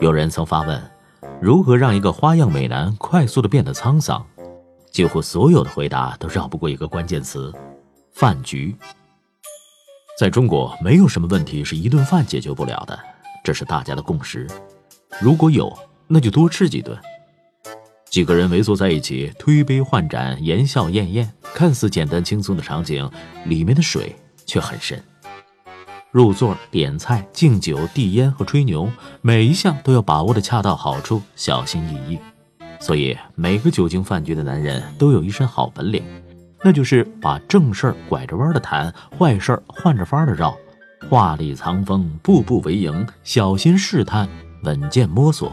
有人曾发问：如何让一个花样美男快速的变得沧桑？几乎所有的回答都绕不过一个关键词：饭局。在中国，没有什么问题是一顿饭解决不了的，这是大家的共识。如果有，那就多吃几顿。几个人围坐在一起，推杯换盏，言笑晏晏，看似简单轻松的场景，里面的水却很深。入座、点菜、敬酒、递烟和吹牛，每一项都要把握的恰到好处，小心翼翼。所以，每个久经饭局的男人都有一身好本领，那就是把正事儿拐着弯的谈，坏事儿换着法的绕，话里藏锋，步步为营，小心试探，稳健摸索。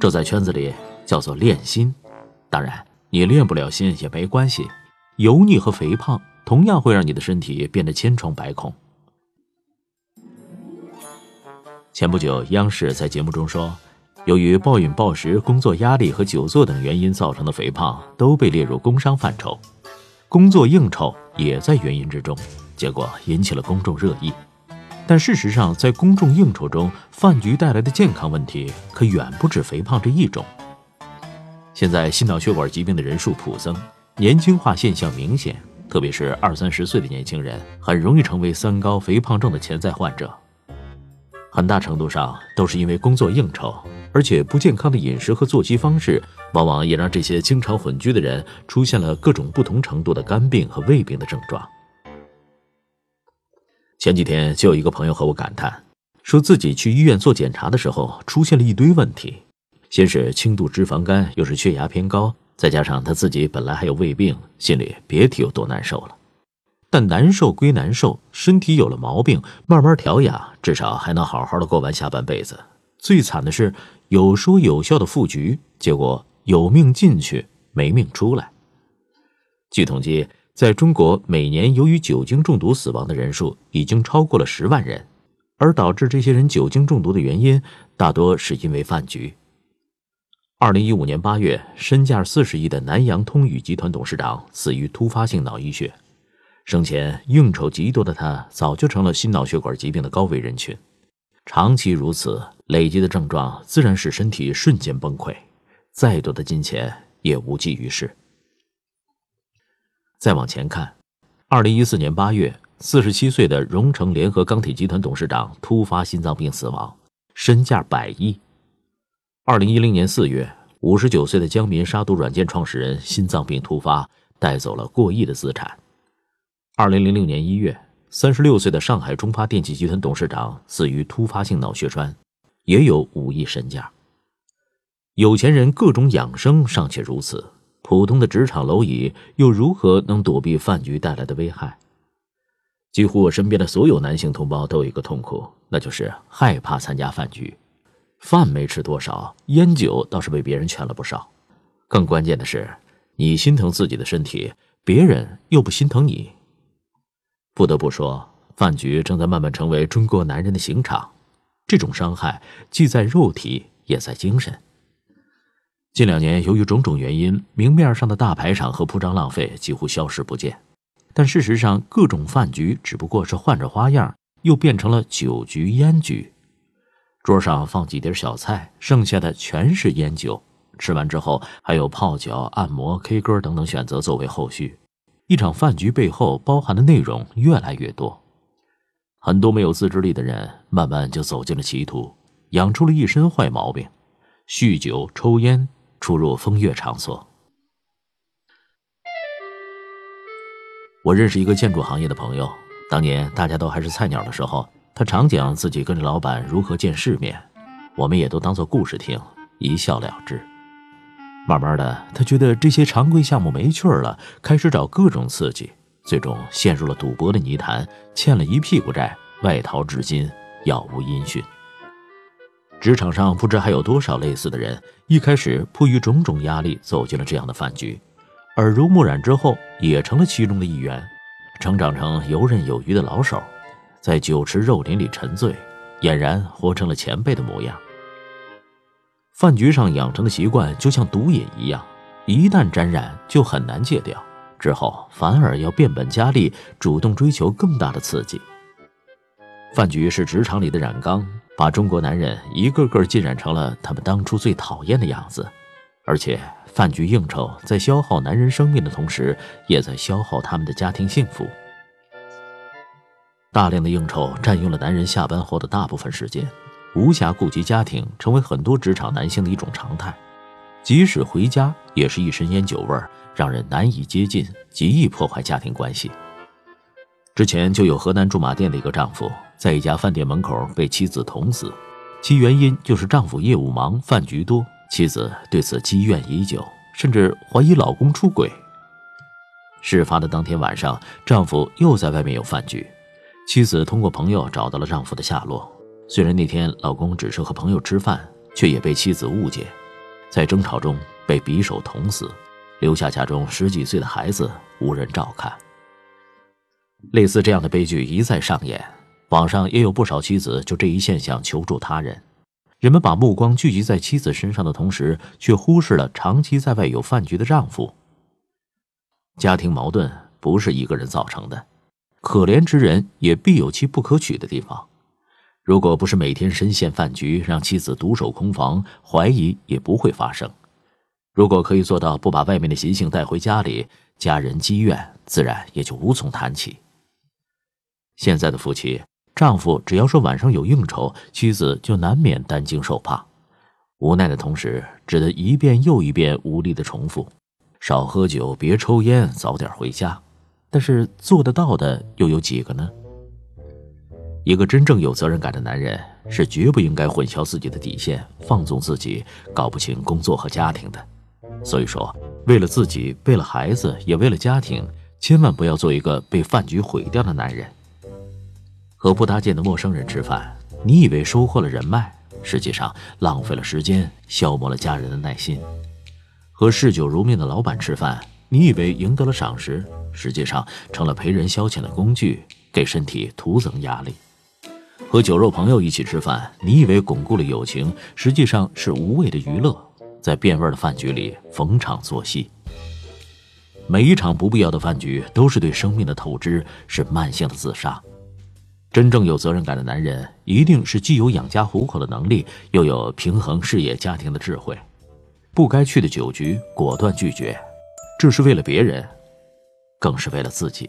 这在圈子里叫做练心。当然，你练不了心也没关系，油腻和肥胖同样会让你的身体变得千疮百孔。前不久，央视在节目中说，由于暴饮暴食、工作压力和久坐等原因造成的肥胖都被列入工伤范畴，工作应酬也在原因之中，结果引起了公众热议。但事实上，在公众应酬中，饭局带来的健康问题可远不止肥胖这一种。现在心脑血管疾病的人数普增，年轻化现象明显，特别是二三十岁的年轻人，很容易成为三高、肥胖症的潜在患者。很大程度上都是因为工作应酬，而且不健康的饮食和作息方式，往往也让这些经常混居的人出现了各种不同程度的肝病和胃病的症状。前几天就有一个朋友和我感叹，说自己去医院做检查的时候出现了一堆问题，先是轻度脂肪肝，又是血压偏高，再加上他自己本来还有胃病，心里别提有多难受了。但难受归难受，身体有了毛病，慢慢调养，至少还能好好的过完下半辈子。最惨的是，有说有笑的赴局，结果有命进去，没命出来。据统计，在中国每年由于酒精中毒死亡的人数已经超过了十万人，而导致这些人酒精中毒的原因，大多是因为饭局。二零一五年八月，身价四十亿的南洋通宇集团董事长死于突发性脑溢血。生前应酬极多的他，早就成了心脑血管疾病的高危人群。长期如此，累积的症状自然使身体瞬间崩溃，再多的金钱也无济于事。再往前看，二零一四年八月，四十七岁的荣成联合钢铁集团董事长突发心脏病死亡，身价百亿。二零一零年四月，五十九岁的江民杀毒软件创始人心脏病突发，带走了过亿的资产。二零零六年一月，三十六岁的上海中发电器集团董事长死于突发性脑血栓，也有五亿身价。有钱人各种养生尚且如此，普通的职场蝼蚁又如何能躲避饭局带来的危害？几乎我身边的所有男性同胞都有一个痛苦，那就是害怕参加饭局。饭没吃多少，烟酒倒是被别人劝了不少。更关键的是，你心疼自己的身体，别人又不心疼你。不得不说，饭局正在慢慢成为中国男人的刑场。这种伤害既在肉体，也在精神。近两年，由于种种原因，明面上的大排场和铺张浪费几乎消失不见。但事实上，各种饭局只不过是换着花样，又变成了酒局、烟局。桌上放几碟小菜，剩下的全是烟酒。吃完之后，还有泡脚、按摩、K 歌等等选择作为后续。一场饭局背后包含的内容越来越多，很多没有自制力的人慢慢就走进了歧途，养出了一身坏毛病，酗酒、抽烟，出入风月场所。我认识一个建筑行业的朋友，当年大家都还是菜鸟的时候，他常讲自己跟着老板如何见世面，我们也都当做故事听，一笑了之。慢慢的，他觉得这些常规项目没趣了，开始找各种刺激，最终陷入了赌博的泥潭，欠了一屁股债，外逃至今杳无音讯。职场上不知还有多少类似的人，一开始迫于种种压力走进了这样的饭局，耳濡目染之后也成了其中的一员，成长成游刃有余的老手，在酒池肉林里沉醉，俨然活成了前辈的模样。饭局上养成的习惯就像毒瘾一样，一旦沾染就很难戒掉，之后反而要变本加厉，主动追求更大的刺激。饭局是职场里的染缸，把中国男人一个个浸染成了他们当初最讨厌的样子。而且，饭局应酬在消耗男人生命的同时，也在消耗他们的家庭幸福。大量的应酬占用了男人下班后的大部分时间，无暇顾及家庭，成为很多职场男性的一种常态。即使回家，也是一身烟酒味儿，让人难以接近，极易破坏家庭关系。之前就有河南驻马店的一个丈夫，在一家饭店门口被妻子捅死，其原因就是丈夫业务忙，饭局多，妻子对此积怨已久，甚至怀疑老公出轨。事发的当天晚上，丈夫又在外面有饭局，妻子通过朋友找到了丈夫的下落。虽然那天老公只是和朋友吃饭，却也被妻子误解，在争吵中被匕首捅死，留下家中十几岁的孩子无人照看。类似这样的悲剧一再上演，网上也有不少妻子就这一现象求助他人。人们把目光聚集在妻子身上的同时，却忽视了长期在外有饭局的丈夫。家庭矛盾不是一个人造成的，可怜之人也必有其不可取的地方。如果不是每天深陷饭局，让妻子独守空房，怀疑也不会发生。如果可以做到不把外面的习性带回家里，家人积怨自然也就无从谈起。现在的夫妻，丈夫只要说晚上有应酬，妻子就难免担惊受怕，无奈的同时，只得一遍又一遍无力的重复：“少喝酒，别抽烟，早点回家。”但是做得到的又有几个呢？一个真正有责任感的男人是绝不应该混淆自己的底线，放纵自己，搞不清工作和家庭的。所以说，为了自己，为了孩子，也为了家庭，千万不要做一个被饭局毁掉的男人。和不搭界的陌生人吃饭，你以为收获了人脉，实际上浪费了时间，消磨了家人的耐心；和嗜酒如命的老板吃饭，你以为赢得了赏识，实际上成了陪人消遣的工具，给身体徒增压力；和酒肉朋友一起吃饭，你以为巩固了友情，实际上是无谓的娱乐，在变味的饭局里逢场作戏。每一场不必要的饭局，都是对生命的透支，是慢性的自杀。真正有责任感的男人，一定是既有养家糊口的能力，又有平衡事业家庭的智慧。不该去的酒局，果断拒绝，这是为了别人，更是为了自己。